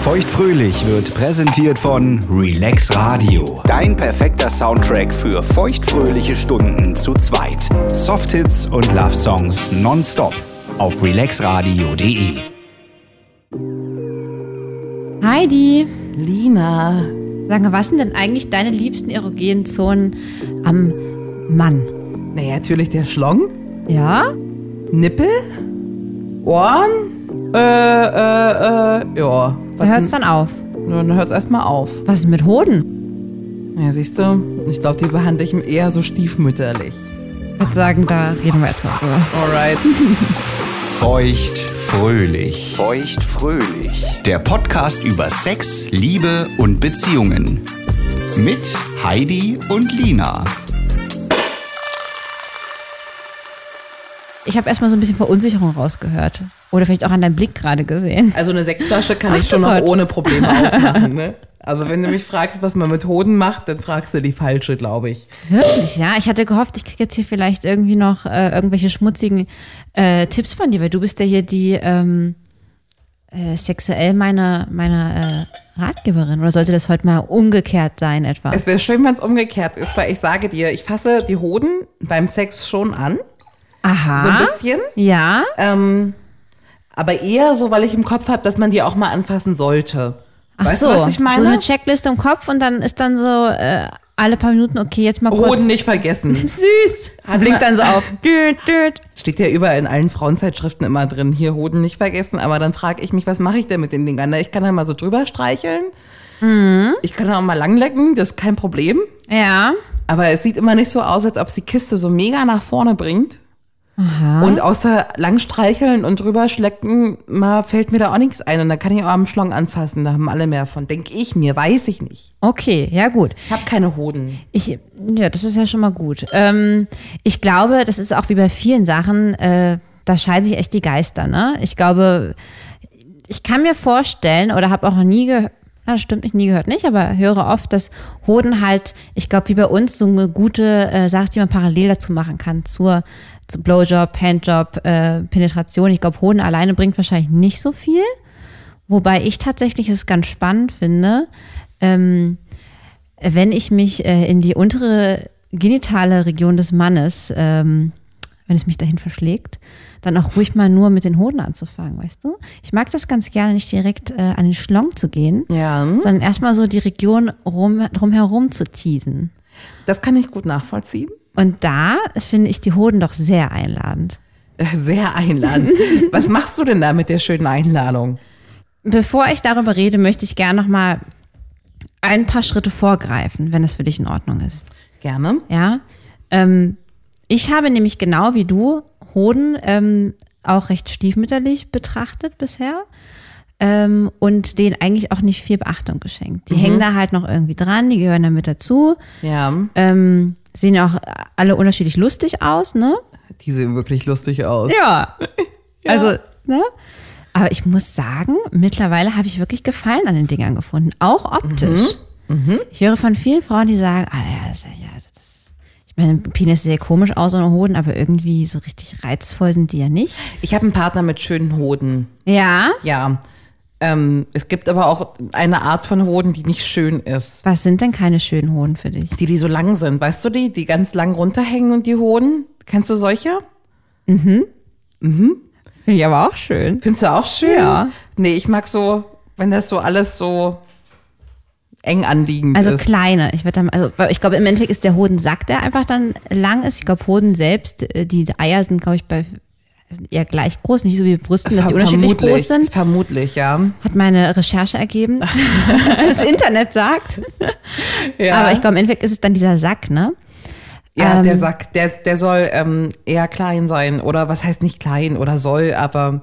Feuchtfröhlich wird präsentiert von Relax Radio. Dein perfekter Soundtrack für feuchtfröhliche Stunden zu zweit. Softhits und Love Songs nonstop auf relaxradio.de. Heidi, Lina. sag mal, was sind denn eigentlich deine liebsten erogenen Zonen am Mann? Naja, natürlich der Schlong, Ja? Nippel, Ohren, äh, äh, äh, ja. Da hört's dann auf. Dann hört's erstmal auf. Was ist mit Hoden? Ja, siehst du, ich glaube, die behandle ich eher so stiefmütterlich. Ich würde sagen, da reden wir jetzt mal drüber. Alright. Feuchtfröhlich. Feuchtfröhlich. Der Podcast über Sex, Liebe und Beziehungen. Mit Heidi und Lina. Ich habe erstmal so ein bisschen Verunsicherung rausgehört. Oder vielleicht auch an deinem Blick gerade gesehen. Also eine Sektflasche kann Ach ich schon du noch ohne Probleme aufmachen, ne? Also wenn du mich fragst, was man mit Hoden macht, dann fragst du die falsche, glaube ich. Wirklich, ja? Ich hatte gehofft, ich kriege jetzt hier vielleicht irgendwie noch äh, irgendwelche schmutzigen äh, Tipps von dir, weil du bist ja hier die ähm, äh, sexuell meine, meine äh, Ratgeberin. Oder sollte das heute mal umgekehrt sein etwa? Es wäre schön, wenn es umgekehrt ist, weil ich sage dir, ich fasse die Hoden beim Sex schon an, Aha. so ein bisschen. Ja? Ähm, aber eher so, weil ich im Kopf habe, dass man die auch mal anfassen sollte. Ach weißt so, du, was ich meine? so eine Checkliste im Kopf und dann ist dann so äh, alle paar Minuten, okay, jetzt mal kurz. Hoden nicht vergessen. Süß. Hat Blinkt dann so auf. Düt, düt. Steht ja überall in allen Frauenzeitschriften immer drin, hier Hoden nicht vergessen. Aber dann frage ich mich, was mache ich denn mit den Dingern? Ich kann dann mal so drüber streicheln. Mhm. Ich kann auch mal langlecken, das ist kein Problem. Ja. Aber es sieht immer nicht so aus, als ob es die Kiste so mega nach vorne bringt. Und außer langstreicheln und drüber schlecken, mal fällt mir da auch nichts ein. Und dann kann ich auch am Schlong anfassen. Da haben alle mehr von. Denke ich mir, weiß ich nicht. Okay, ja gut. Ich habe keine Hoden. Ich, ja, das ist ja schon mal gut. Ähm, ich glaube, das ist auch wie bei vielen Sachen, äh, da scheiden sich echt die Geister, ne? Ich glaube, ich kann mir vorstellen oder habe auch noch nie gehört, na, das stimmt nicht, nie gehört nicht, aber höre oft, dass Hoden halt, ich glaube, wie bei uns, so eine gute äh, Sache, die man parallel dazu machen kann, zur, zu Blowjob, Handjob, äh, Penetration. Ich glaube, Hoden alleine bringt wahrscheinlich nicht so viel. Wobei ich tatsächlich es ganz spannend finde, ähm, wenn ich mich äh, in die untere genitale Region des Mannes, ähm, wenn es mich dahin verschlägt, dann auch ruhig mal nur mit den Hoden anzufangen, weißt du? Ich mag das ganz gerne, nicht direkt äh, an den Schlong zu gehen, Ja, sondern erstmal so die Region rum, drumherum zu teasen. das kann ich gut nachvollziehen. Und da finde ich die Hoden doch sehr einladend. Sehr einladend. Was machst du denn da mit der schönen Einladung? Bevor ich darüber rede, möchte ich gerne noch mal ein paar Schritte vorgreifen, wenn es für dich in Ordnung ist. Gerne. Ja, ähm, ich habe nämlich genau wie du Hoden ähm, auch recht stiefmütterlich betrachtet bisher ähm, und denen eigentlich auch nicht viel Beachtung geschenkt. Die hängen da halt noch irgendwie dran, die gehören damit dazu, Ja, ähm, sehen auch alle unterschiedlich lustig aus, ne? die sehen wirklich lustig aus. Ja. Also, ne? Aber ich muss sagen, mittlerweile habe ich wirklich Gefallen an den Dingern gefunden, auch optisch. Ich höre von vielen Frauen, die sagen, ah ja, das, ist ja, ja, das, ich meine, Penis sieht sehr komisch aus ohne Hoden, aber irgendwie so richtig reizvoll sind die ja nicht. Ich habe einen Partner mit schönen Hoden. Ja. Ja. Ähm, es gibt aber auch eine Art von Hoden, die nicht schön ist. Was sind denn keine schönen Hoden für dich? Die, die so lang sind. Weißt du die, die ganz lang runterhängen und die Hoden? Kennst du solche? Finde ich aber auch schön. Findest du auch schön? Ja. Nee, ich mag so, wenn das so alles so eng anliegend Also ist. kleine. Ich, dann, also, ich glaube, im Endeffekt ist der Hodensack, der einfach dann lang ist. Ich glaube, Hoden selbst, äh, die Eier sind, glaube ich, bei sind eher gleich groß, nicht so wie Brüsten, dass die unterschiedlich groß sind. Vermutlich, ja. Hat meine Recherche ergeben. das Internet sagt. ja. Aber ich glaube, im Endeffekt ist es dann dieser Sack, ne? Ja, Ähm, der Sack, der, der soll ähm, eher klein sein. Oder was heißt nicht klein oder soll, aber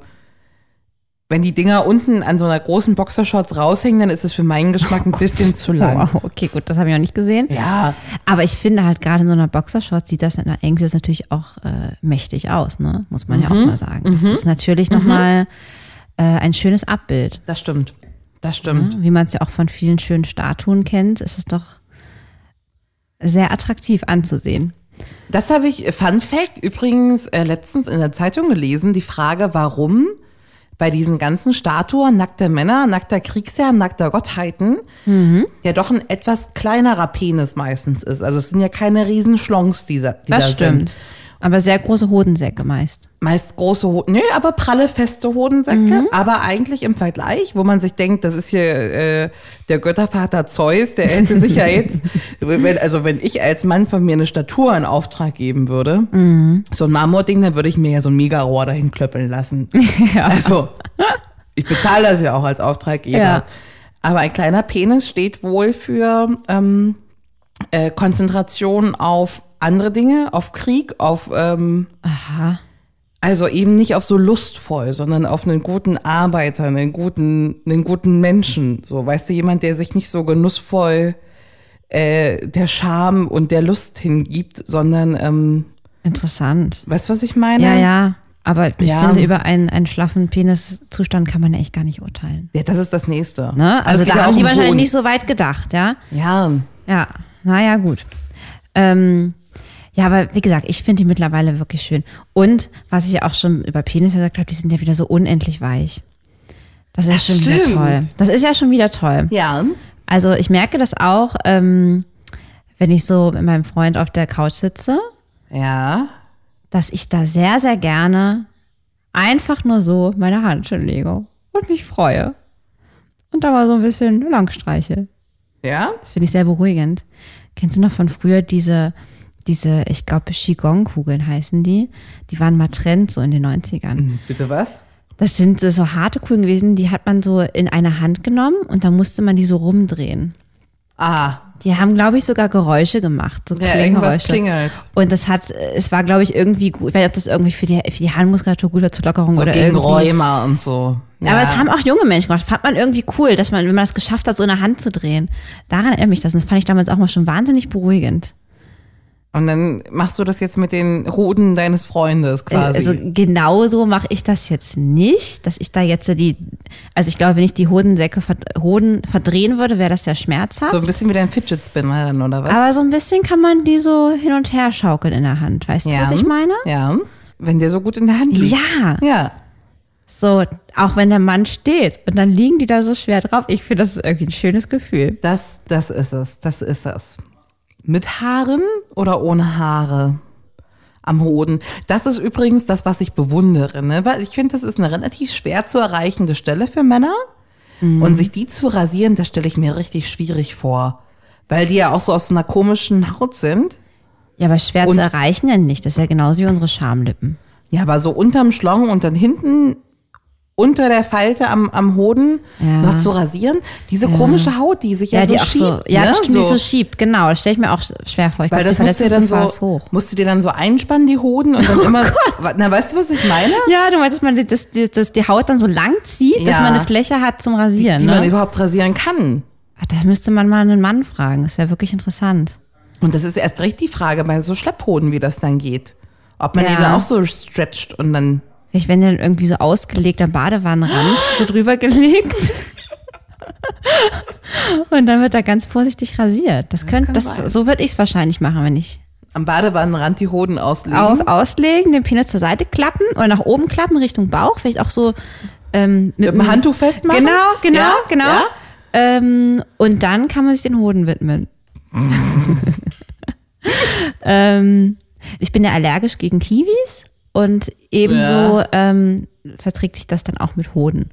wenn die Dinger unten an so einer großen Boxershorts raushängen, dann ist es für meinen Geschmack ein bisschen zu lang. Wow, okay, gut, das habe ich noch nicht gesehen. Ja, Aber ich finde halt gerade in so einer Boxershort sieht das in der Eng natürlich auch äh, mächtig aus, ne? Muss man ja auch Mhm. mal sagen. Das ist natürlich nochmal äh, ein schönes Abbild. das stimmt. Das stimmt. Ne? Wie man es ja auch von vielen schönen Statuen kennt, ist es doch sehr attraktiv anzusehen. Das habe ich, Fun Fact, übrigens äh, letztens in der Zeitung gelesen, die Frage, warum bei diesen ganzen Statuen nackter Männer, nackter Kriegsherren, nackter Gottheiten ja doch ein etwas kleinerer Penis meistens ist. Also es sind ja keine Riesenschlongs, die, da- die Das da stimmt. sind. Aber sehr große Hodensäcke meist. Meist große Hoden, nö, aber pralle, feste Hodensäcke. Aber eigentlich im Vergleich, wo man sich denkt, das ist hier äh, der Göttervater Zeus, der hätte sich ja jetzt, wenn, also wenn ich als Mann von mir eine Statur in Auftrag geben würde, so ein Marmording, dann würde ich mir ja so ein Megarohr dahin klöppeln lassen. Also, ich bezahle das ja auch als Auftraggeber. Ja. Aber ein kleiner Penis steht wohl für ähm, äh, Konzentration auf andere Dinge, auf Krieg, auf ähm, Aha. also eben nicht auf so lustvoll, sondern auf einen guten Arbeiter, einen guten, einen guten Menschen. So, weißt du, jemand, der sich nicht so genussvoll äh, der Scham und der Lust hingibt, sondern, ähm, Interessant. weißt du, was ich meine? Ja, ja. Aber ich Ja. finde, über einen, einen schlaffen Peniszustand kann man echt gar nicht urteilen. Ja, das ist das Nächste. Ne? Also Also da haben um wahrscheinlich nicht so weit gedacht, ja? Ja, Ja, naja, gut. Ähm, ja, aber wie gesagt, ich finde die mittlerweile wirklich schön. Und was ich ja auch schon über Penis gesagt habe, die sind ja wieder so unendlich weich. Das ist ja schon wieder stimmt. toll. Das ist ja schon wieder toll. ja. Also ich merke das auch, ähm, wenn ich so mit meinem Freund auf der Couch sitze, Ja. dass ich da sehr, sehr gerne einfach nur so meine Hand hinlege und mich freue. Und da mal so ein bisschen lang streiche. Ja? Das finde ich sehr beruhigend. Kennst du noch von früher diese, diese, ich glaube, Qigong-Kugeln heißen die? Die waren mal Trend so in den 90ern. Bitte was? Das sind so harte Kugeln gewesen, die hat man so in eine Hand genommen und dann musste man die so rumdrehen. Ah, Die haben, glaube ich, sogar Geräusche gemacht, so ja, Klinggeräusche. klingelt. Und das hat, es war, glaube ich, irgendwie gut, ich weiß nicht, ob das irgendwie für die, für die Handmuskulatur gut oder zur Lockerung So oder gegen irgendwie. Rheuma und so. Ja. Aber es haben auch junge Menschen gemacht. Das fand man irgendwie cool, dass man, wenn man es geschafft hat, so eine Hand zu drehen. Daran erinnert mich das. Und das fand ich damals auch mal schon wahnsinnig beruhigend. Und dann machst du das jetzt mit den Hoden deines Freundes quasi. Also genauso mache ich das jetzt nicht, dass ich da jetzt die, also ich glaube, wenn ich die Hodensäcke, Hoden verdrehen würde, wäre das sehr schmerzhaft. so ein bisschen wie dein Fidget Spinner dann, oder was? Aber so ein bisschen kann man die so hin und her schaukeln in der Hand. Weißt du, was ich meine? Ja. Wenn der so gut in der Hand liegt. Ja, Ja. so, auch wenn der Mann steht und dann liegen die da so schwer drauf. Ich finde, das ist irgendwie ein schönes Gefühl. Das, das ist es. Das ist es. Mit Haaren oder ohne Haare? Am Hoden. Das ist übrigens das, was ich bewundere, ne? Weil ich finde, das ist eine relativ schwer zu erreichende Stelle für Männer. Und sich die zu rasieren, das stelle ich mir richtig schwierig vor. Weil die ja auch so aus so einer komischen Haut sind. Ja, aber schwer Und- zu erreichen denn nicht. Das ist ja genauso wie unsere Schamlippen. Ja, aber so unterm Schlong und dann hinten unter der Falte am, am Hoden Ja. noch zu rasieren. Diese komische Haut, die sich ja, Ja, so die schiebt. so, ja, ne? das stimmt, die so schiebt, genau. Das stelle ich mir auch schwer vor. Ich Weil glaub, das die musst du dir dann so, hoch. musst du dir dann so einspannen, die Hoden, und dann immer, na, weißt du, was ich meine? Ja, du meinst, dass man die, das, die, das, die Haut dann so lang zieht, dass Ja. man eine Fläche hat zum Rasieren. Die man ne? überhaupt rasieren kann. Ach, da müsste man mal einen Mann fragen. Das wäre wirklich interessant. Und das ist erst recht die Frage bei so Schlepphoden, wie das dann geht. Ob man Ja. die dann auch so stretcht und dann, Vielleicht werden die dann irgendwie so ausgelegt am Badewannenrand, so drüber gelegt. Und dann wird da ganz vorsichtig rasiert. Das könnte, kann das, sein. so würde ich es wahrscheinlich machen, wenn ich am Badewannenrand die Hoden auslegen. auf, auslegen, den Penis zur Seite klappen oder nach oben klappen Richtung Bauch, vielleicht auch so ähm, mit dem Handtuch festmachen. Genau, genau, Ja? genau. Ja? Ähm, und dann kann man sich den Hoden widmen. ähm, ich bin ja allergisch gegen Kiwis und ebenso Ja. ähm, verträgt sich das dann auch mit Hoden,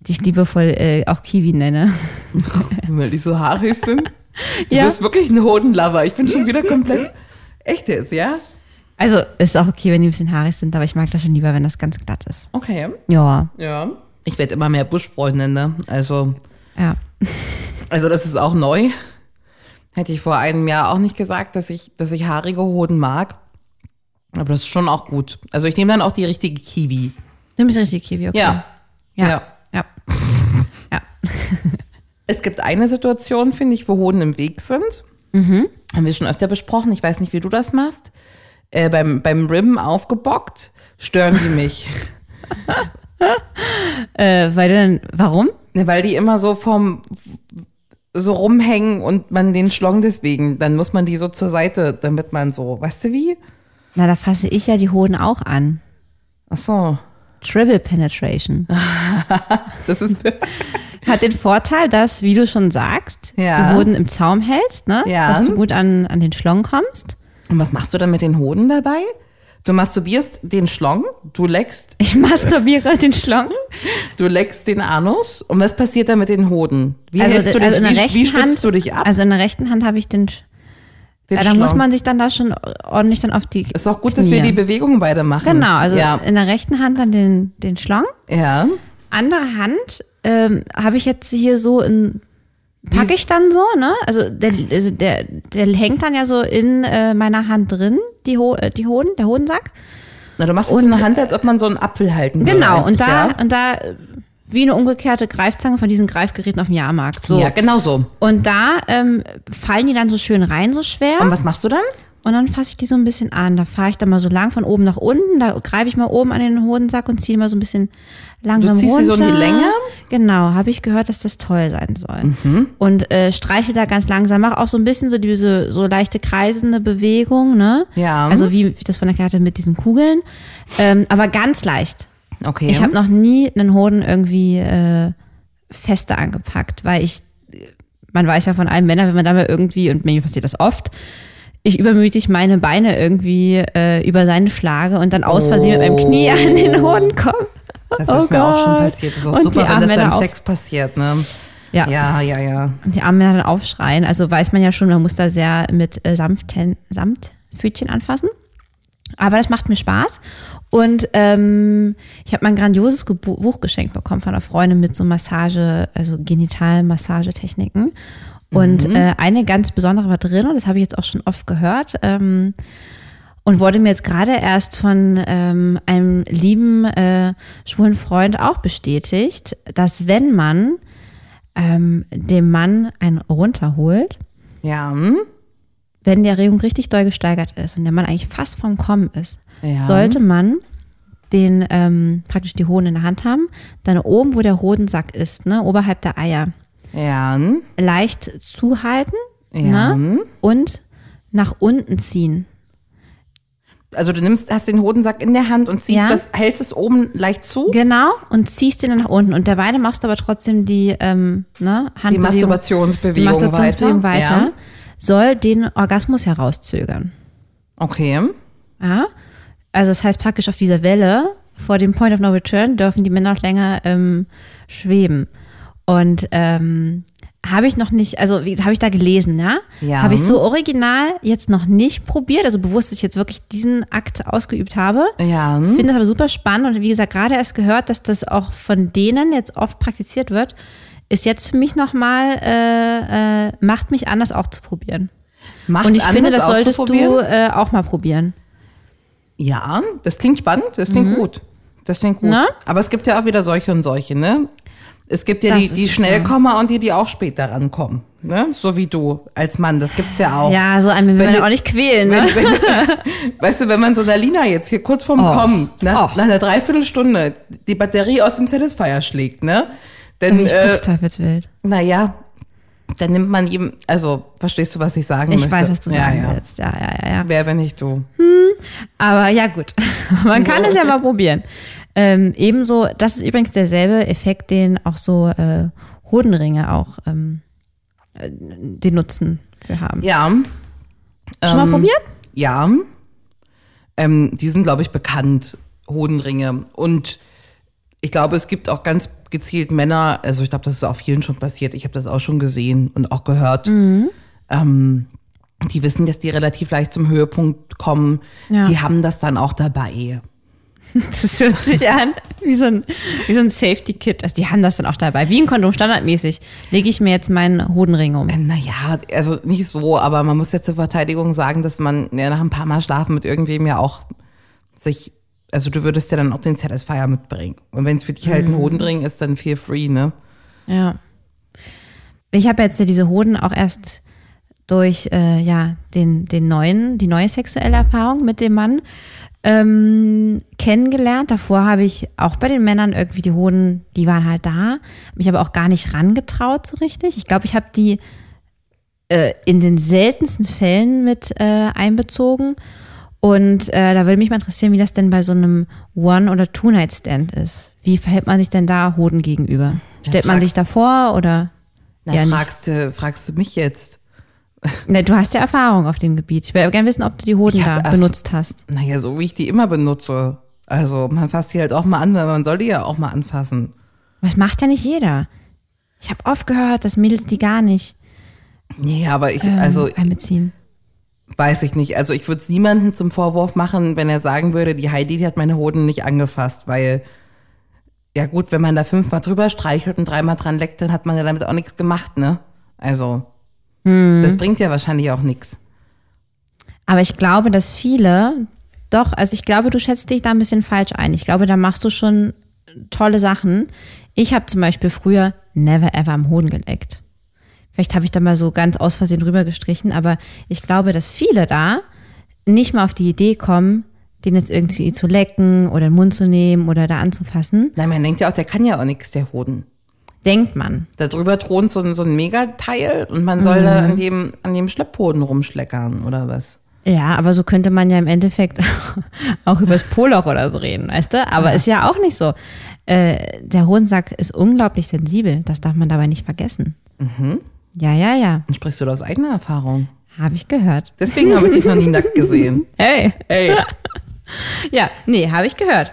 die ich liebevoll äh, auch Kiwi nenne. Weil die so haarig sind. Du Ja. bist wirklich ein Hodenlover. Ich bin schon wieder komplett, echt jetzt, ja? Also ist auch okay, wenn die ein bisschen haarig sind, aber ich mag das schon lieber, wenn das ganz glatt ist. Okay. Ja, Ja. Ich werde immer mehr Buschfreundin, ne? Also, ja. also das ist auch neu. Hätte ich vor einem Jahr auch nicht gesagt, dass ich, dass ich haarige Hoden mag. Aber das ist schon auch gut. Also ich nehme dann auch die richtige Kiwi. Du bist richtig Kiwi, okay. Ja. Ja. Ja. ja. ja. Es gibt eine Situation, finde ich, wo Hoden im Weg sind. Haben wir schon öfter besprochen. Ich weiß nicht, wie du das machst. Äh, beim, beim Ribben aufgebockt stören die mich. Äh, weil du dann, warum? Ne, Weil die immer so vom so rumhängen und man den Schlong deswegen, dann muss man die so zur Seite, damit man so, weißt du wie? Na, da fasse ich ja die Hoden auch an. Ach so. Triple Penetration. Das ist Hat den Vorteil, dass, wie du schon sagst, Ja. die Hoden im Zaum hältst, ne? Ja. dass du gut an, an den Schlong kommst. Und was machst du dann mit den Hoden dabei? Du masturbierst den Schlong, du leckst, Ich masturbiere den Schlong. du leckst den Anus. Und was passiert dann mit den Hoden? Wie Also, hältst du dich, also in der wie, wie stützt Hand, du dich ab? Also in der rechten Hand habe ich den ja, da muss man sich dann da schon ordentlich dann auf die Ist auch gut, dass wir Knie. die Bewegung beide machen. Genau, also Ja. in der rechten Hand dann den, den Schlong. ja. Andere Hand ähm, habe ich jetzt hier so in packe ich dann so, ne? Also der, also der, der hängt dann ja so in äh, meiner Hand drin, die, Ho äh, die Hoden, der Hodensack. Na, du machst es in der Hand, als ob man so einen Apfel halten würde. Genau, und da, Ja? und da wie eine umgekehrte Greifzange von diesen Greifgeräten auf dem Jahrmarkt. So. ja, genau so. Und da ähm, fallen die dann so schön rein, so schwer. Und was machst du dann? Und dann fasse ich die so ein bisschen an. Da fahre ich dann mal so lang von oben nach unten. Da greife ich mal oben an den Hodensack und ziehe mal so ein bisschen langsam Du ziehst sie runter. so in die Länge? Genau, habe ich gehört, dass das toll sein soll. Mhm. Und äh, streichel da ganz langsam. Mach auch so ein bisschen so diese so leichte kreisende Bewegung, ne? Ja. Also wie ich das von der Karte mit diesen Kugeln. Ähm, aber ganz leicht. Okay. Ich habe noch nie einen Hoden irgendwie äh, fester angepackt, weil ich, man weiß ja von allen Männern, wenn man da mal irgendwie, und mir passiert das oft, ich übermütig meine Beine irgendwie äh, über seine schlage und dann aus Versehen mit meinem Knie an den Hoden komme. das Oh ist mir auch schon Gott. passiert. Das ist auch Und die super, wenn das beim. Sex passiert, ne? Ja. Ja, ja, ja. Und die armen Männer dann aufschreien. Also weiß man ja schon, man muss da sehr mit äh, Samten, Samtpfötchen anfassen. Aber das macht mir Spaß. Und ähm, ich habe mein grandioses Gebu- Buch geschenkt bekommen von einer Freundin mit so Massage, also Genital-Massagetechniken. Und äh, eine ganz besondere war drin, und das habe ich jetzt auch schon oft gehört. Ähm, und wurde mir jetzt gerade erst von ähm, einem lieben äh, schwulen Freund auch bestätigt, dass wenn man ähm, dem Mann einen runterholt, Ja, hm? Wenn die Erregung richtig doll gesteigert ist und der Mann eigentlich fast vom Kommen ist, Ja. sollte man den ähm, praktisch die Hoden in der Hand haben, dann oben, wo der Hodensack ist, ne, oberhalb der Eier, ja, leicht zuhalten Ja. ne, und nach unten ziehen. Also du nimmst, hast den Hodensack in der Hand und ziehst Ja. das, hältst es oben leicht zu. Genau, und ziehst den dann nach unten. Und derweil machst du aber trotzdem die ähm, ne, Die Handbewegung, Masturbationsbewegung, die Masturbationsbewegung weiter, Ja. Soll den Orgasmus herauszögern. Okay. Ja? Also das heißt praktisch auf dieser Welle vor dem Point of No Return dürfen die Männer noch länger ähm, schweben. Und ähm, habe ich noch nicht, also habe ich da gelesen, ja? Ja. Habe ich so original jetzt noch nicht probiert, also bewusst, dass ich jetzt wirklich diesen Akt ausgeübt habe. Ja. Finde das aber super spannend und wie gesagt, gerade erst gehört, dass das auch von denen jetzt oft praktiziert wird, ist jetzt für mich nochmal, äh, äh, macht mich an, das auch zu probieren. Macht und ich finde, anders das solltest du äh, auch mal probieren. Ja, das klingt spannend, das klingt gut. Das klingt gut. Mhm. Na? Aber es gibt ja auch wieder solche und solche, ne? Es gibt ja Das die, die Schnellkommer und die, die auch später rankommen. Ne? So wie du als Mann, das gibt's ja auch. Ja, so einen will Wenn man ja auch nicht quälen, ne? Wenn, wenn, weißt du, wenn man so einer Lina jetzt hier kurz vorm Oh. Kommen, nach, Oh. nach einer Dreiviertelstunde die Batterie aus dem Satisfier schlägt, ne? Dann, Ich äh, guck's teufelswild. naja, dann nimmt man jedem, also, verstehst du, was ich sagen Ich möchte? weiß, was du ja, sagen ja. willst. Ja, ja, ja, ja. Wer, wenn nicht du? Aber ja, gut. Man kann es ja mal probieren. Ähm, ebenso, das ist übrigens derselbe Effekt, den auch so äh, Hodenringe auch ähm, äh, den Nutzen für haben. Ja. Schon mal ähm, probiert? Ja. Ähm, die sind, glaube ich, bekannt, Hodenringe. Und ich glaube, es gibt auch ganz gezielt Männer, also ich glaube, das ist auch vielen schon passiert, ich habe das auch schon gesehen und auch gehört, Mhm. ähm, die wissen, dass die relativ leicht zum Höhepunkt kommen. Ja. Die haben das dann auch dabei. Das hört sich an wie so ein, wie so ein Safety-Kit. Also die haben das dann auch dabei. Wie ein Kondom, standardmäßig. Lege ich mir jetzt meinen Hodenring um. Äh, Naja, also nicht so, aber man muss ja zur Verteidigung sagen, dass man ja nach ein paar Mal schlafen mit irgendwem ja auch sich, also du würdest ja dann auch den Satisfier mitbringen. Und wenn es für dich halt ein Hodendring ist, dann feel free, ne? Ja. Ich habe jetzt ja diese Hoden auch erst durch äh, ja den den neuen die neue sexuelle Erfahrung mit dem Mann ähm, kennengelernt. Davor habe ich auch bei den Männern irgendwie die Hoden, die waren halt da, mich aber auch gar nicht rangetraut so richtig. Ich glaube, ich habe die äh, in den seltensten Fällen mit äh, einbezogen Und äh, da würde mich mal interessieren, wie das denn bei so einem One- oder Two-Night-Stand ist. Wie verhält man sich denn da Hoden gegenüber? Stellt man sich da vor oder? Na, Ja, fragst, du, fragst du mich jetzt? Ne, du hast ja Erfahrung auf dem Gebiet. Ich würde gerne wissen, ob du die Hoden da benutzt hast. Naja, so wie ich die immer benutze. Also man fasst die halt auch mal an, weil man soll die ja auch mal anfassen. Das macht ja nicht jeder. Ich habe oft gehört, dass Mädels die gar nicht Nee, aber ich, ähm, also einbeziehen. Weiß ich nicht. Also ich würde es niemandem zum Vorwurf machen, wenn er sagen würde, die Heidi die hat meine Hoden nicht angefasst, weil ja gut, wenn man da fünfmal drüber streichelt und dreimal dran leckt, dann hat man ja damit auch nichts gemacht, ne? Also das bringt ja wahrscheinlich auch nichts. Aber ich glaube, dass viele, doch, also ich glaube, du schätzt dich da ein bisschen falsch ein. Ich glaube, da machst du schon tolle Sachen. Ich habe zum Beispiel früher never ever am Hoden geleckt. Vielleicht habe ich da mal so ganz aus Versehen drüber gestrichen, aber ich glaube, dass viele da nicht mal auf die Idee kommen, den jetzt irgendwie zu lecken oder in den Mund zu nehmen oder da anzufassen. Nein, man denkt ja auch, der kann ja auch nichts, der Hoden. Denkt man. Da drüber thront so ein, so ein Megateil und man soll da an dem, an dem Schlepphoden rumschleckern, oder was? Ja, aber so könnte man ja im Endeffekt auch übers Poloch oder so reden, weißt du? Aber ist ja auch nicht so. Äh, der Hodensack ist unglaublich sensibel. Das darf man dabei nicht vergessen. Ja, ja, ja. Dann sprichst du da aus eigener Erfahrung. Habe ich gehört. Deswegen habe ich dich noch nie nackt gesehen. Hey. Ey. Ja, nee, habe ich gehört.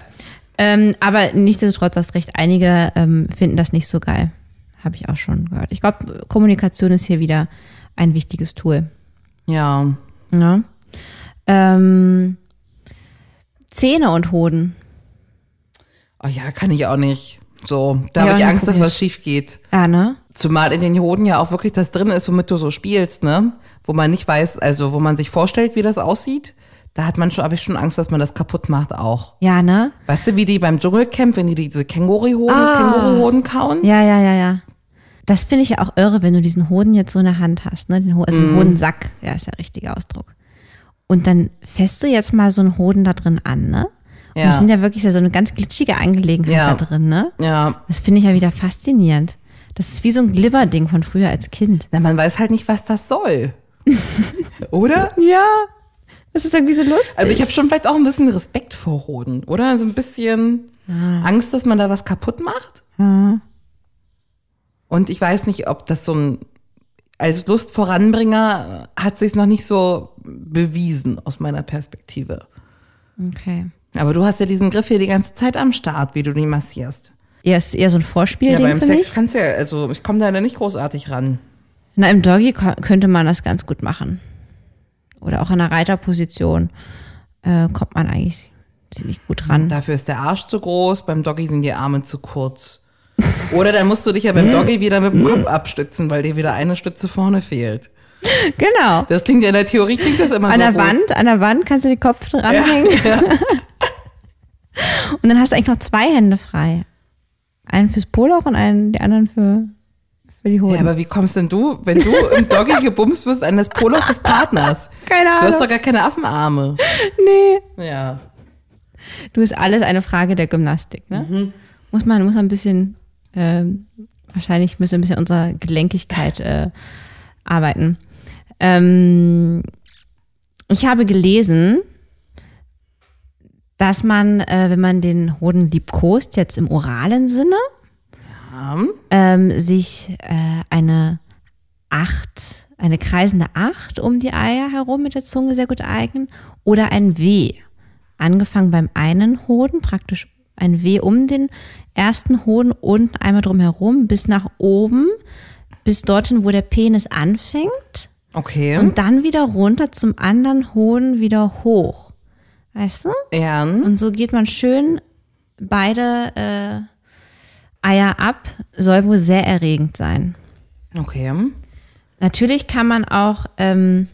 Ähm, aber nichtsdestotrotz hast recht, einige ähm, finden das nicht so geil. Habe ich auch schon gehört. Ich glaube, Kommunikation ist hier wieder ein wichtiges Tool. Ja. Ne? Ähm, Zähne und Hoden. Oh ja, kann ich auch nicht. So, da Ja, habe ich Angst, dass was schief geht. Ja, ne? Zumal in den Hoden ja auch wirklich das drin ist, womit du so spielst, ne? Wo man nicht weiß, also wo man sich vorstellt, wie das aussieht. Da hat man schon, habe ich schon Angst, dass man das kaputt macht auch. Ja, ne? Weißt du, wie die beim Dschungelcamp, wenn die diese Känguru-Hoden, Ah. Känguruhoden kauen? Ja, ja, ja, ja. Das finde ich ja auch irre, wenn du diesen Hoden jetzt so in der Hand hast, ne? Den Ho also einen Hodensack, ja, ist der richtige Ausdruck. Und dann fässt du jetzt mal so einen Hoden da drin an, ne? Und Ja. das sind ja wirklich so eine ganz glitschige Angelegenheit Ja. da drin, ne? Ja. Das finde ich ja wieder faszinierend. Das ist wie so ein Glibber-Ding von früher als Kind. Na, man weiß halt nicht, was das soll. Oder? Ja, das ist irgendwie so lustig. Also ich habe schon vielleicht auch ein bisschen Respekt vor Hoden, oder? Also ein bisschen Angst, dass man da was kaputt macht. Und ich weiß nicht, ob das so ein als Lustvoranbringer hat sich noch nicht so bewiesen aus meiner Perspektive. Okay. Aber du hast ja diesen Griff hier die ganze Zeit am Start, wie du die massierst. Ja, ist eher so ein Ja, Vorspielding, beim Sex ich. kannst du ja, also ich komme da nicht großartig ran. Na, im Doggy könnte man das ganz gut machen. Oder auch in einer Reiterposition äh, kommt man eigentlich ziemlich gut ran. Dafür ist der Arsch zu groß, beim Doggy sind die Arme zu kurz. Oder dann musst du dich ja beim Doggy wieder mit dem Kopf abstützen, weil dir wieder eine Stütze vorne fehlt. Genau. Das klingt ja in der Theorie klingt das immer An so der gut. Wand, an der Wand kannst du den Kopf dranhängen. Und dann hast du eigentlich noch zwei Hände frei. Einen fürs Poloch und einen, die anderen für, für die Hoden. Ja, aber wie kommst denn du, wenn du im Doggy gebumst wirst, an das Poloch des Partners? Keine Du hast Ahnung. doch gar keine Affenarme. nee. Ja. Du ist alles eine Frage der Gymnastik, ne? Mhm. Muss man, muss man ein bisschen, ähm, wahrscheinlich müssen wir ein bisschen unserer Gelenkigkeit äh, arbeiten. Ähm, ich habe gelesen, dass man, äh, wenn man den Hoden liebkost, jetzt im oralen Sinne, ähm, sich äh, eine Acht, eine kreisende Acht um die Eier herum mit der Zunge sehr gut eignen oder ein W. Angefangen beim einen Hoden, praktisch ein W um den ersten Hoden und einmal drumherum bis nach oben, bis dorthin, wo der Penis anfängt Okay. und dann wieder runter zum anderen Hoden wieder hoch. Weißt du? ja. Und so geht man schön beide äh, Eier ab. Soll wohl sehr erregend sein. Okay. Natürlich kann man auch ähm,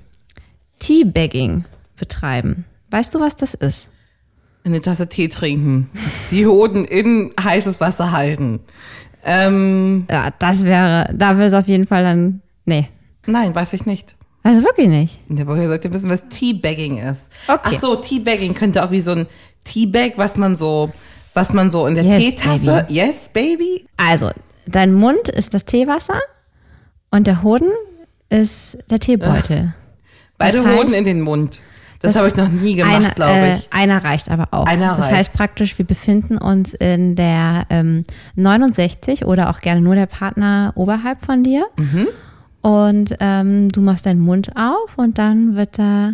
Teabagging betreiben. Weißt du, was das ist? Eine Tasse Tee trinken. Die Hoden in heißes Wasser halten. Ähm, Ja, das wäre, da will es auf jeden Fall dann, nee. nein, weiß ich nicht. Also wirklich nicht. Ja, woher sollt ihr wissen, was Teabagging ist? Okay. Ach so, Teabagging könnte auch wie so ein Teabag, was man so, was man so in der Yes, Teetasse. Yes, baby. Also, dein Mund ist das Teewasser und der Hoden ist der Teebeutel. Beide Das heißt- Hoden in den Mund. Das, habe ich noch nie gemacht, glaube äh, ich. einer reicht aber auch. Einer das reicht. heißt praktisch, wir befinden uns in der ähm, 69 oder auch gerne nur der Partner oberhalb von dir. Mhm. Und ähm, du machst deinen Mund auf und dann wird da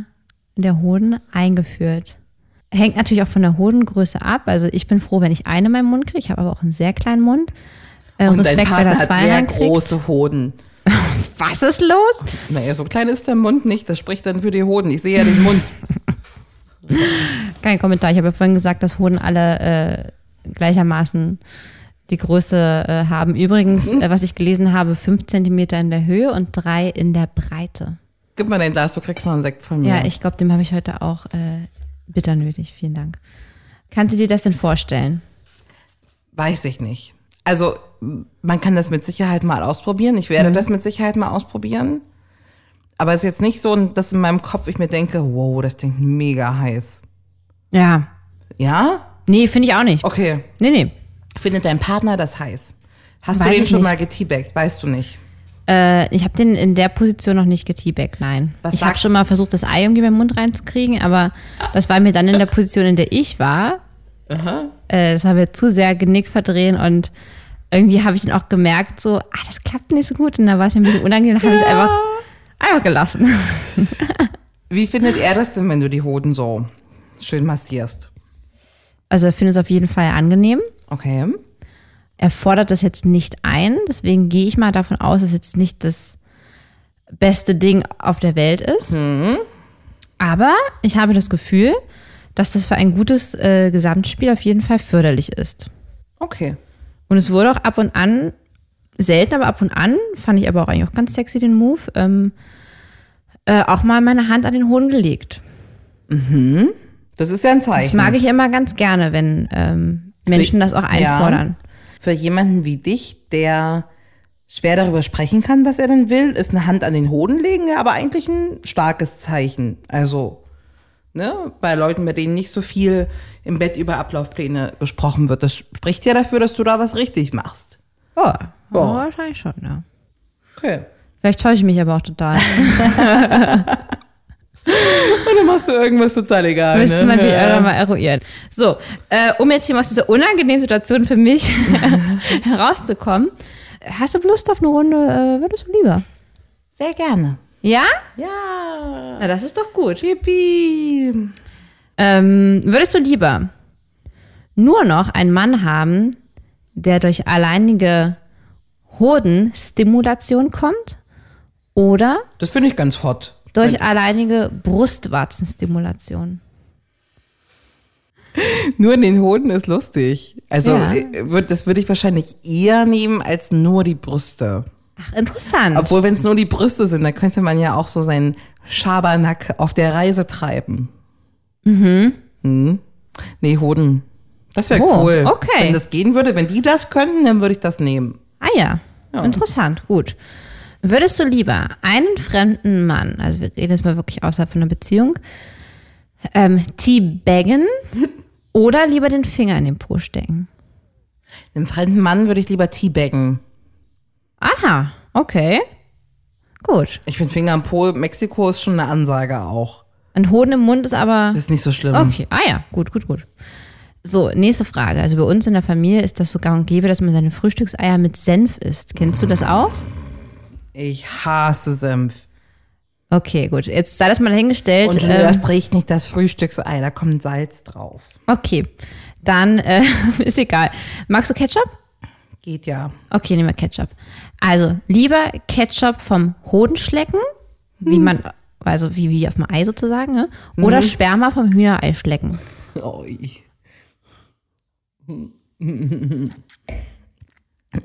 der Hoden eingeführt. Hängt natürlich auch von der Hodengröße ab. Also ich bin froh, wenn ich eine in meinen Mund kriege. Ich habe aber auch einen sehr kleinen Mund. Äh, Und dein Respekt, wer Partner hat zwei sehr reinkriegt. große Hoden. Was ist los? Naja, so klein ist der Mund nicht. Das spricht dann für die Hoden. Ich sehe ja den Mund. Kein Kommentar. Ich habe ja vorhin gesagt, dass Hoden alle äh, gleichermaßen die Größe äh, haben. Übrigens, Mhm. äh, was ich gelesen habe, fünf Zentimeter in der Höhe und drei in der Breite. Gib mal dein Glas, du kriegst noch einen Sekt von mir. Ja, ich glaube, dem habe ich heute auch äh, bitter nötig. Vielen Dank. Kannst du dir das denn vorstellen? Weiß ich nicht. Also, man kann das mit Sicherheit mal ausprobieren. Ich Mhm. werde das mit Sicherheit mal ausprobieren. Aber es ist jetzt nicht so, dass in meinem Kopf ich mir denke, wow, das klingt mega heiß. Ja. Ja? Nee, finde ich auch nicht. Okay. Nee, nee. Findet dein Partner das heiß? Hast Weiß du ihn ich schon nicht. mal geteabagt? Weißt du nicht. Äh, ich habe den in der Position noch nicht geteabagt, nein. Was ich habe schon mal versucht, das Ei irgendwie in meinen Mund reinzukriegen, aber das war mir dann in der Position, in der ich war. Äh, das haben wir zu sehr Genick verdrehen und irgendwie habe ich dann auch gemerkt, so, ah, das klappt nicht so gut. Und da war es mir ein bisschen unangenehm und habe ich es einfach, einfach gelassen. Wie findet er das denn, wenn du die Hoden so schön massierst? Also ich finde es auf jeden Fall angenehm. Okay. Er fordert das jetzt nicht ein, deswegen gehe ich mal davon aus, dass es jetzt nicht das beste Ding auf der Welt ist. Aber ich habe das Gefühl, dass das für ein gutes äh, Gesamtspiel auf jeden Fall förderlich ist. Okay. Und es wurde auch ab und an, selten, aber ab und an, fand ich aber auch eigentlich auch ganz sexy den Move, ähm, äh, auch mal meine Hand an den Hoden gelegt. Das ist ja ein Zeichen. Das mag ich immer ganz gerne, wenn ähm, Menschen das auch einfordern. Für jemanden wie dich, der schwer darüber sprechen kann, was er denn will, ist eine Hand an den Hoden legen, ja, aber eigentlich ein starkes Zeichen. Also, ne, bei Leuten, bei denen nicht so viel im Bett über Ablaufpläne gesprochen wird, das spricht ja dafür, dass du da was richtig machst. Oh, Ja. oh. wahrscheinlich schon, ja. Okay. Vielleicht täusche ich mich aber auch total. Und dann machst du irgendwas total egal. Müsste ne? man wieder mal eruieren. So, äh, um jetzt hier mal aus dieser unangenehmen Situation für mich herauszukommen, hast du Lust auf eine Runde, äh, würdest du lieber? Sehr gerne. Ja? Ja. Na, das ist doch gut. Yippie. Ähm, würdest du lieber nur noch einen Mann haben, der durch alleinige Hodenstimulation kommt oder Das finde ich ganz hot. Durch alleinige Brustwarzenstimulation? Nur in den Hoden ist lustig. Also, Ja. äh, das würde ich wahrscheinlich eher nehmen als nur die Brüste. Ach, interessant. Obwohl, wenn es nur die Brüste sind, dann könnte man ja auch so seinen Schabernack auf der Reise treiben. Mhm. Nee, Hoden. Das wäre Oh, cool. okay. Wenn das gehen würde, wenn die das könnten, dann würde ich das nehmen. Ah ja, interessant, gut. Würdest du lieber einen fremden Mann, also wir reden jetzt mal wirklich außerhalb von einer Beziehung, ähm, teabaggen oder lieber den Finger in den Po stecken? Einem fremden Mann würde ich lieber teabaggen. Aha, okay. Gut. Ich finde Finger am Po, Mexiko ist schon eine Ansage auch. Ein Hoden im Mund ist aber. Das ist nicht so schlimm. Okay, ah ja, gut, gut, gut. So, nächste Frage. Also bei uns in der Familie ist das so gang und gäbe, dass man seine Frühstückseier mit Senf isst. Kennst du das auch? Ich hasse Senf. Okay, gut. Jetzt sei das mal dahingestellt. Und du ähm, erst riecht nicht das Frühstücksei, da kommt Salz drauf. okay, dann äh, ist egal. Magst du Ketchup? Geht ja. Okay, nehmen wir Ketchup. Also, lieber Ketchup vom Hodenschlecken, wie man, also wie, wie auf dem Ei sozusagen, ne? oder Sperma vom Hühnerei schlecken. Ui.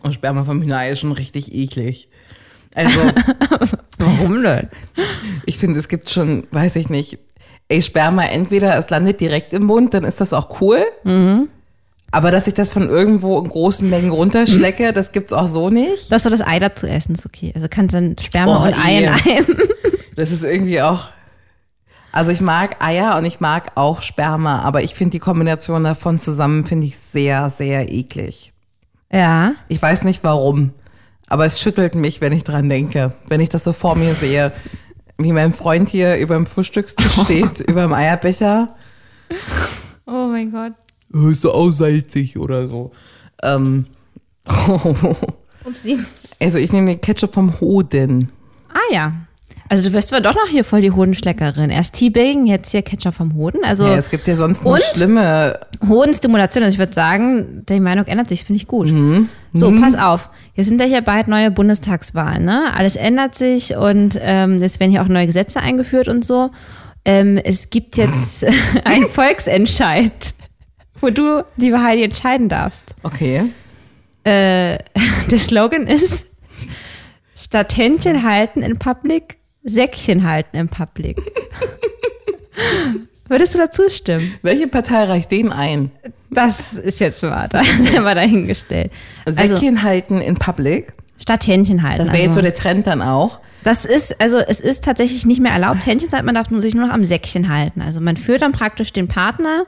Und Sperma vom Hühnerei ist schon richtig eklig. Also, Warum denn? ich finde, es gibt schon, weiß ich nicht, ey, Sperma entweder es landet direkt im Mund, dann ist das auch cool. Aber dass ich das von irgendwo in großen Mengen runterschlecke, das gibt's auch so nicht. Lass doch das Ei dazu essen, ist okay. Also kannst dann Sperma Oh, und Ei in einem. Das ist irgendwie auch. Also ich mag Eier und ich mag auch Sperma, aber ich finde die Kombination davon zusammen finde ich sehr, sehr eklig. Ja. Ich weiß nicht warum, aber es schüttelt mich, wenn ich dran denke, wenn ich das so vor mir sehe. wie mein Freund hier über dem Frühstückstisch steht, über dem Eierbecher. Oh mein Gott. Oh, ist so aussalzig oder so. Ähm, Upsi. also ich nehme den Ketchup vom Hoden. Ah ja. Also du wirst zwar doch noch hier voll die Hodenschleckerin. Erst Teabagging, jetzt hier Ketchup vom Hoden. Also Ja, es gibt ja sonst Und? schlimme. Hodenstimulation. Also ich würde sagen, die Meinung ändert sich, finde ich gut. So, pass auf. Jetzt sind ja hier bald neue Bundestagswahlen, ne? Alles ändert sich und ähm, es werden hier auch neue Gesetze eingeführt und so. Ähm, es gibt jetzt einen Volksentscheid, wo du, liebe Heidi, entscheiden darfst. Okay. Äh, der Slogan ist statt Händchen halten in Public, Säckchen halten in Public. Würdest du dazu stimmen? Welche Partei reicht den ein? Das ist jetzt wahr, das ist aber dahingestellt. Also Säckchen halten in Public. statt Händchen halten. Das wäre jetzt also, so der Trend dann auch. das ist, also es ist tatsächlich nicht mehr erlaubt, Händchen zu halten, man darf sich nur noch am Säckchen halten. Also man führt dann praktisch den Partner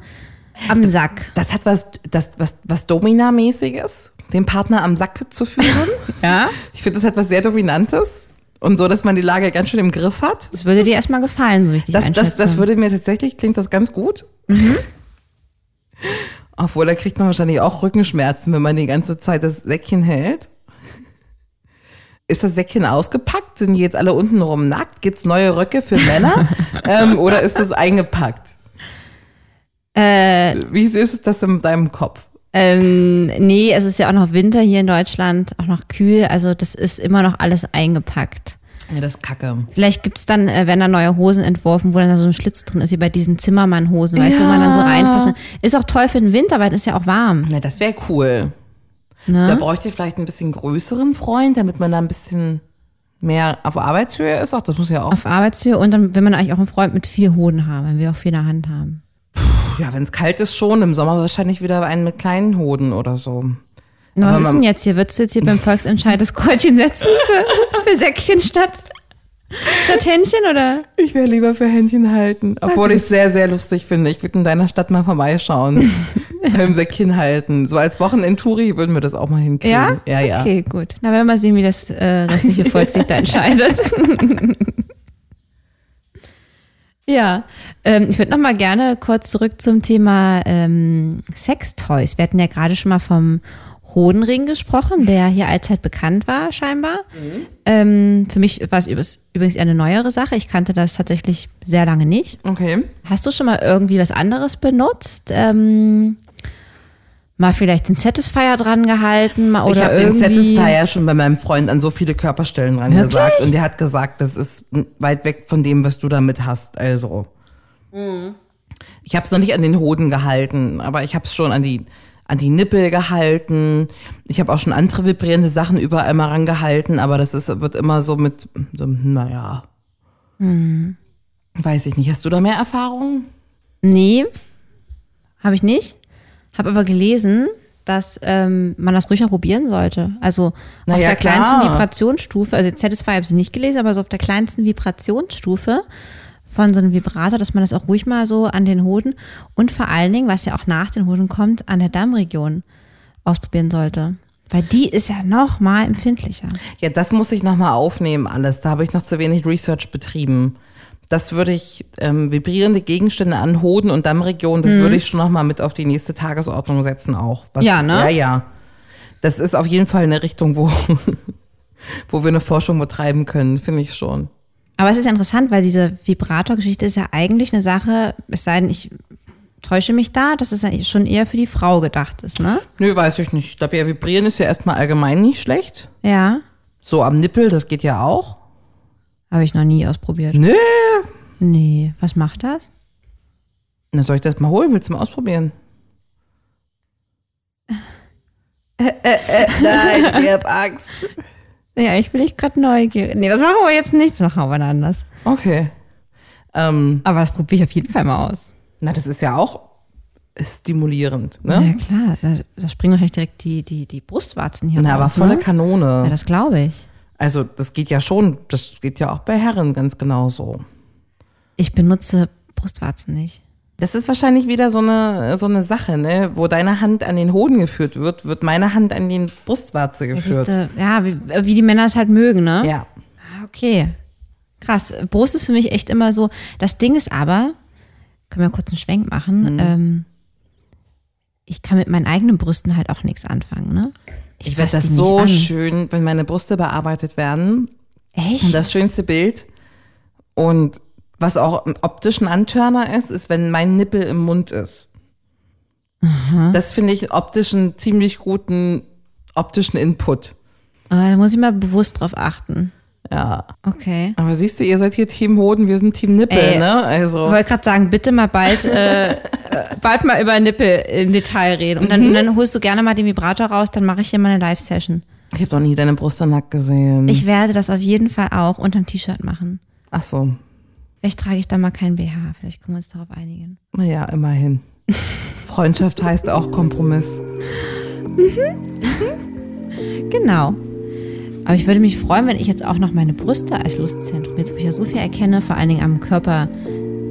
am Sack. Das hat was, das, was, was Domina-mäßiges, den Partner am Sack zu führen. Ja? ich finde, das hat was sehr Dominantes. Und so, dass man die Lage ganz schön im Griff hat. Das würde dir erstmal gefallen, so richtig Das, das, das würde mir tatsächlich, klingt das ganz gut. Obwohl, da kriegt man wahrscheinlich auch Rückenschmerzen, wenn man die ganze Zeit das Säckchen hält. Ist das Säckchen ausgepackt? Sind die jetzt alle untenrum nackt? Gibt's neue Röcke für Männer? ähm, oder ist das eingepackt? äh, Wie ist das in deinem Kopf? Ähm, nee, es ist ja auch noch Winter hier in Deutschland, auch noch kühl, also das ist immer noch alles eingepackt. Ja, das ist Kacke. Vielleicht gibt's dann, äh, werden da neue Hosen entworfen, wo dann da so ein Schlitz drin ist, wie bei diesen Zimmermann-Hosen, weißt du, wo man dann so Ja. reinfasst. Ist auch toll für den Winter, weil es ist ja auch warm. Na, das wäre cool. Da Ne? bräuchte ich vielleicht ein bisschen größeren Freund, damit man da ein bisschen mehr auf Arbeitshöhe ist. Auch das muss ja auch. Auf Arbeitshöhe und dann will man eigentlich auch einen Freund mit viel Hoden haben, wenn wir auch viel in der Hand haben. Ja, wenn es kalt ist schon. Im Sommer wahrscheinlich wieder einen mit kleinen Hoden oder so. Na, was ist denn jetzt hier? Würdest du jetzt hier beim Volksentscheid das Kreuzchen setzen für, für Säckchen statt, statt Händchen oder? Ich wäre lieber für Händchen halten. Obwohl ich es sehr, sehr lustig finde. Ich würde in deiner Stadt mal vorbeischauen. Beim Säckchen halten. So als Wochenendtouri würden wir das auch mal hinkriegen. Ja? Ja, ja. Okay, gut. Na, werden wir mal sehen, wie das äh, restliche Volk sich da entscheidet. Ja, ähm, ich würde noch mal gerne kurz zurück zum Thema ähm, Sextoys. Wir hatten ja gerade schon mal vom Hodenring gesprochen, der hier allzeit bekannt war, scheinbar. Ähm, für mich war es übrigens übrigens eher eine neuere Sache. Ich kannte das tatsächlich sehr lange nicht. Okay. Hast du schon mal irgendwie was anderes benutzt? Ähm, mal vielleicht den Satisfier dran gehalten mal, oder ich habe den. Satisfier schon bei meinem Freund an so viele Körperstellen dran Wirklich? gesagt. Und der hat gesagt, das ist weit weg von dem, was du damit hast. Also. Ich habe es noch nicht an den Hoden gehalten, aber ich habe es schon an die, an die Nippel gehalten. Ich habe auch schon andere vibrierende Sachen überall mal rangehalten, aber das ist, wird immer so mit, so, naja. Weiß ich nicht. Hast du da mehr Erfahrung? Nee, habe ich nicht. Habe aber gelesen, dass ähm, man das ruhig mal probieren sollte. Also Na auf ja, der kleinsten klar. Vibrationsstufe, also Satisfy habe ich nicht gelesen, aber so auf der kleinsten Vibrationsstufe von so einem Vibrator, dass man das auch ruhig mal so an den Hoden und vor allen Dingen, was ja auch nach den Hoden kommt, an der Darmregion ausprobieren sollte. Weil die ist ja noch mal empfindlicher. Ja, das muss ich nochmal aufnehmen, alles. Da habe ich noch zu wenig Research betrieben. Das würde ich, ähm, vibrierende Gegenstände an Hoden und Dammregion, das würde ich schon nochmal mit auf die nächste Tagesordnung setzen auch. Was, Mhm. Ja, ne? Ja, ja. Das ist auf jeden Fall eine Richtung, wo, wo wir eine Forschung betreiben können, finde ich schon. Aber es ist interessant, weil diese Vibrator-Geschichte ist ja eigentlich eine Sache, es sei denn, ich täusche mich da, dass es ja schon eher für die Frau gedacht ist, ne? Nö, weiß ich nicht. Ich glaube, ja, vibrieren ist ja erstmal allgemein nicht schlecht. Ja, So am Nippel, das geht ja auch. Habe ich noch nie ausprobiert. Nee. Nee, was macht das? Na, soll ich das mal holen? Willst du mal ausprobieren? Nein, ich hab Angst. Ja, ich bin echt gerade neugierig. Nee, das machen wir jetzt nicht, das machen wir wann anders. Okay. Ähm, Aber das probiere ich auf jeden Fall mal aus. na, das ist ja auch stimulierend, Ja, ne? klar, da, da springen wahrscheinlich direkt die, die, die Brustwarzen hier Na, aber raus, volle ne? Kanone. Ja, das glaube ich. Also, das geht ja schon, das geht ja auch bei Herren ganz genauso. Ich benutze Brustwarzen nicht. Das ist wahrscheinlich wieder so eine, so eine Sache, ne? Wo deine Hand an den Hoden geführt wird, wird meine Hand an den Brustwarze geführt. ist, äh, ja, wie, wie die Männer es halt mögen, ne? ja. Ah, Okay. Krass. Brust ist für mich echt immer so. Das Ding ist aber, können wir kurz einen Schwenk machen, Mhm. ähm, ich kann mit meinen eigenen Brüsten halt auch nichts anfangen, ne? Ich werde fass das so an. schön, wenn meine Brüste bearbeitet werden. Echt? Und das schönste Bild. Und was auch im optischen Antörner ist, ist, wenn mein Nippel im Mund ist. Das finde ich optisch einen ziemlich guten optischen Input. Ah, da muss ich mal bewusst drauf achten. Ja. Okay. Aber siehst du, ihr seid hier Team Hoden, wir sind Team Nippel, Ey, ne? Ich Also. wollte gerade sagen, bitte mal bald, äh, bald mal über Nippel im Detail reden. Und dann, und dann holst du gerne mal den Vibrator raus, dann mache ich hier mal eine Live-Session. Ich habe doch nie deine Brüste nackt gesehen. Ich werde das auf jeden Fall auch unterm T-Shirt machen. Ach so. Vielleicht trage ich da mal kein BH. Vielleicht können wir uns darauf einigen. Naja, immerhin. Freundschaft heißt auch Kompromiss. Genau. Aber ich würde mich freuen, wenn ich jetzt auch noch meine Brüste als Lustzentrum, jetzt wo ich ja so viel erkenne, vor allen Dingen am Körper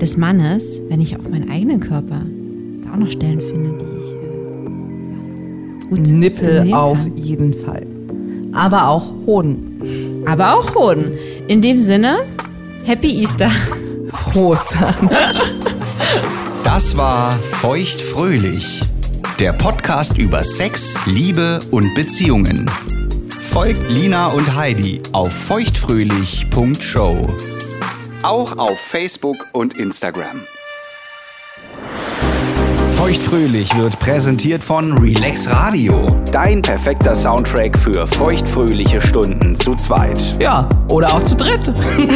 des Mannes, wenn ich auch meinen eigenen Körper da auch noch Stellen finde, die ich äh, gut Nippel auf kann. jeden Fall. Aber auch Hoden. Aber auch Hoden. In dem Sinne, Happy Easter. Prost. Das war Feuchtfröhlich, der Podcast über Sex, Liebe und Beziehungen. Folgt Lina und Heidi auf feuchtfröhlich.show. Auch auf Facebook und Instagram. Feuchtfröhlich wird präsentiert von Relax Radio. Dein perfekter Soundtrack für feuchtfröhliche Stunden zu zweit. Ja, oder auch zu dritt. Whatever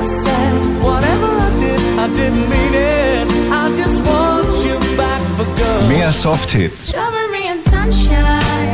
I said, whatever I did, I didn't mean it. I just want you back for good. Mehr Softhits, Cover me in sunshine.